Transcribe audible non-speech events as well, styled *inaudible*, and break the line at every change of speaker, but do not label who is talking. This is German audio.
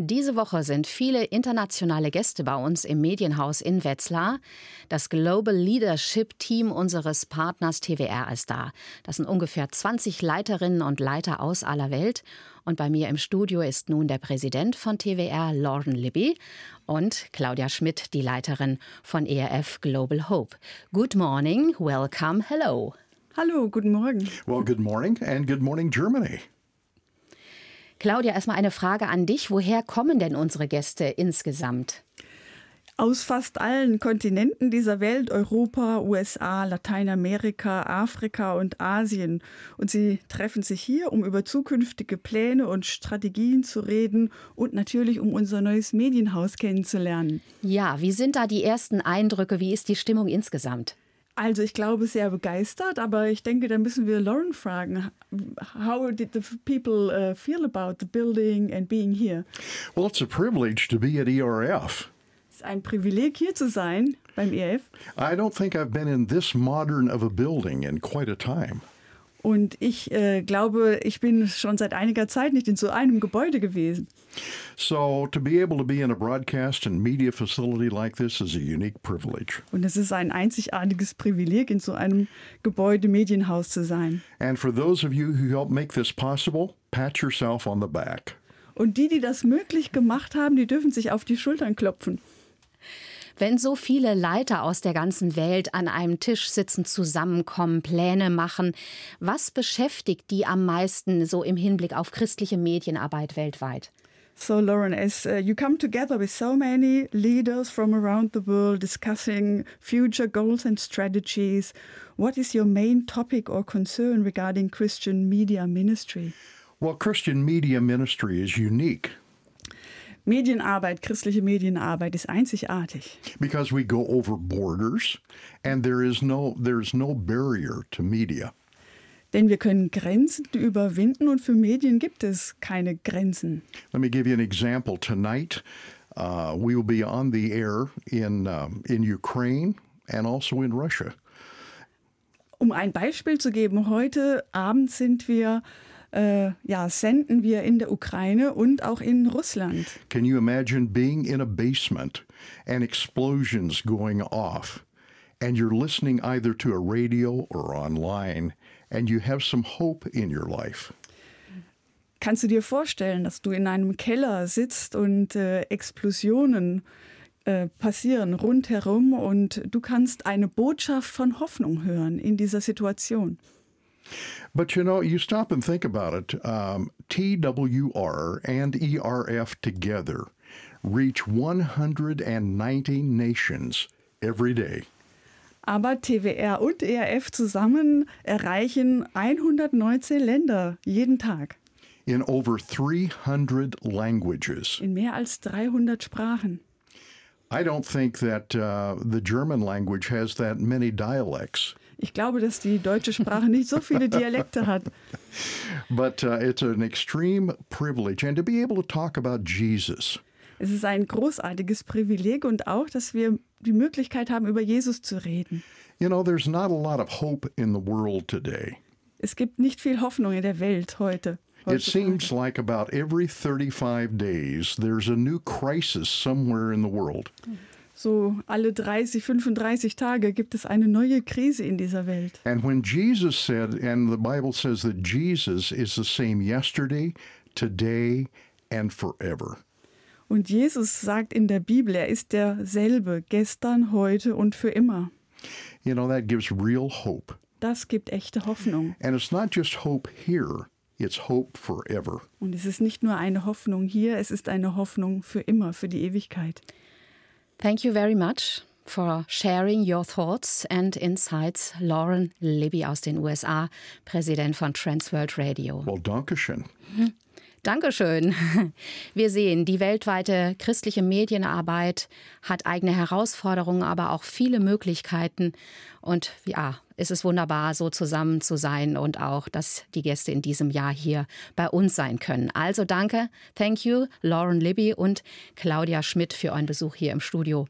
Diese Woche sind viele internationale Gäste bei uns im Medienhaus in Wetzlar. Das Global Leadership Team unseres Partners TWR ist da. Das sind ungefähr 20 Leiterinnen und Leiter aus aller Welt. Und bei mir im Studio ist nun der Präsident von TWR, Lauren Libby, und Claudia Schmidt, die Leiterin von ERF Global Hope. Good morning, welcome, hello.
Hallo, guten Morgen.
Well, good morning and good morning, Germany.
Claudia, erstmal eine Frage an dich. Woher kommen denn unsere Gäste insgesamt?
Aus fast allen Kontinenten dieser Welt, Europa, USA, Lateinamerika, Afrika und Asien. Und sie treffen sich hier, um über zukünftige Pläne und Strategien zu reden und natürlich um unser neues Medienhaus kennenzulernen.
Ja, wie sind da die ersten Eindrücke? Wie ist die Stimmung insgesamt?
Also ich glaube sehr begeistert, aber ich denke, da müssen wir Lauren fragen. How did the people uh, feel about the building and being here?
Well, it's a privilege to be at ERF.
Es ist ein Privileg hier zu sein beim ERF.
I don't think I've been in this modern of a building in quite a time.
Und ich äh, glaube, ich bin schon seit einiger Zeit nicht in so einem Gebäude gewesen.
So to be able to be in a broadcast and media facility like this is a unique privilege.
Und es ist ein einzigartiges Privileg, in so einem Gebäude Medienhaus zu sein.
And for those of you who helped make this possible, pat yourself on the back.
Und die, die das möglich gemacht haben, die dürfen sich auf die Schultern klopfen.
Wenn so viele Leiter aus der ganzen Welt an einem Tisch sitzen, zusammenkommen, Pläne machen, was beschäftigt die am meisten so im Hinblick auf christliche Medienarbeit weltweit?
So, Lauren, as uh, you come together with so many leaders from around the world discussing future goals and strategies, what is your main topic or concern regarding Christian media ministry?
Well, Christian media ministry is unique
Medienarbeit, christliche Medienarbeit ist einzigartig.
because we go over borders and there is no there's no barrier to media.
Denn wir können Grenzen überwinden und für Medien gibt es keine Grenzen.
Let me give you an example. Tonight, uh, we will be on the air in um, in Ukraine and also in Russia.
Um ein Beispiel zu geben, heute Abend sind wir, äh, ja, senden wir in der Ukraine und auch in Russland.
Can you imagine being in a basement and explosions going off, and you're listening either to a radio or online, and you have some hope in your life?
Kannst du dir vorstellen, dass du in einem Keller sitzt und äh, Explosionen äh, passieren rundherum und du kannst eine Botschaft von Hoffnung hören in dieser Situation?
But you know, you stop and think about it. Um, TWR and ERF together reach 190 nations every day.
Aber TWR und ERF zusammen erreichen 119 Länder jeden Tag
in over 300 languages.
in mehr als 300 Sprachen.
I don't think that uh, the German language has that many dialects,
Ich glaube, dass die deutsche Sprache nicht so viele Dialekte hat.
but uh, it's an extreme privilege. And to be able to talk about Jesus,
Es ist ein großartiges Privileg und auch, dass wir die Möglichkeit haben, über Jesus zu reden.
you know, there's not a lot of hope in the world today.
Es gibt nicht viel Hoffnung in der Welt heute.
It seems like about every 35 days, there's a new crisis somewhere in the world.
So alle 30, 35 Tage gibt es eine neue Krise in dieser Welt.
And when Jesus said, and the Bible says that Jesus is the same yesterday, today, and forever.
Und Jesus sagt in der Bibel, er ist derselbe gestern, heute und für immer.
You know, that gives real hope.
Das gibt echte Hoffnung.
And it's not just hope here, it's hope forever.
Und es ist nicht nur eine Hoffnung hier, es ist eine Hoffnung für immer, für die Ewigkeit.
Thank you very much for sharing your thoughts and insights. Lauren Libby aus den USA, Präsident von Transworld Radio.
Well, Dankeschön. *laughs*
Dankeschön. Wir sehen, die weltweite christliche Medienarbeit hat eigene Herausforderungen, aber auch viele Möglichkeiten. Und ja, es ist wunderbar, so zusammen zu sein und auch, dass die Gäste in diesem Jahr hier bei uns sein können. Also danke, thank you, Lauren Libby und Claudia Schmidt für euren Besuch hier im Studio.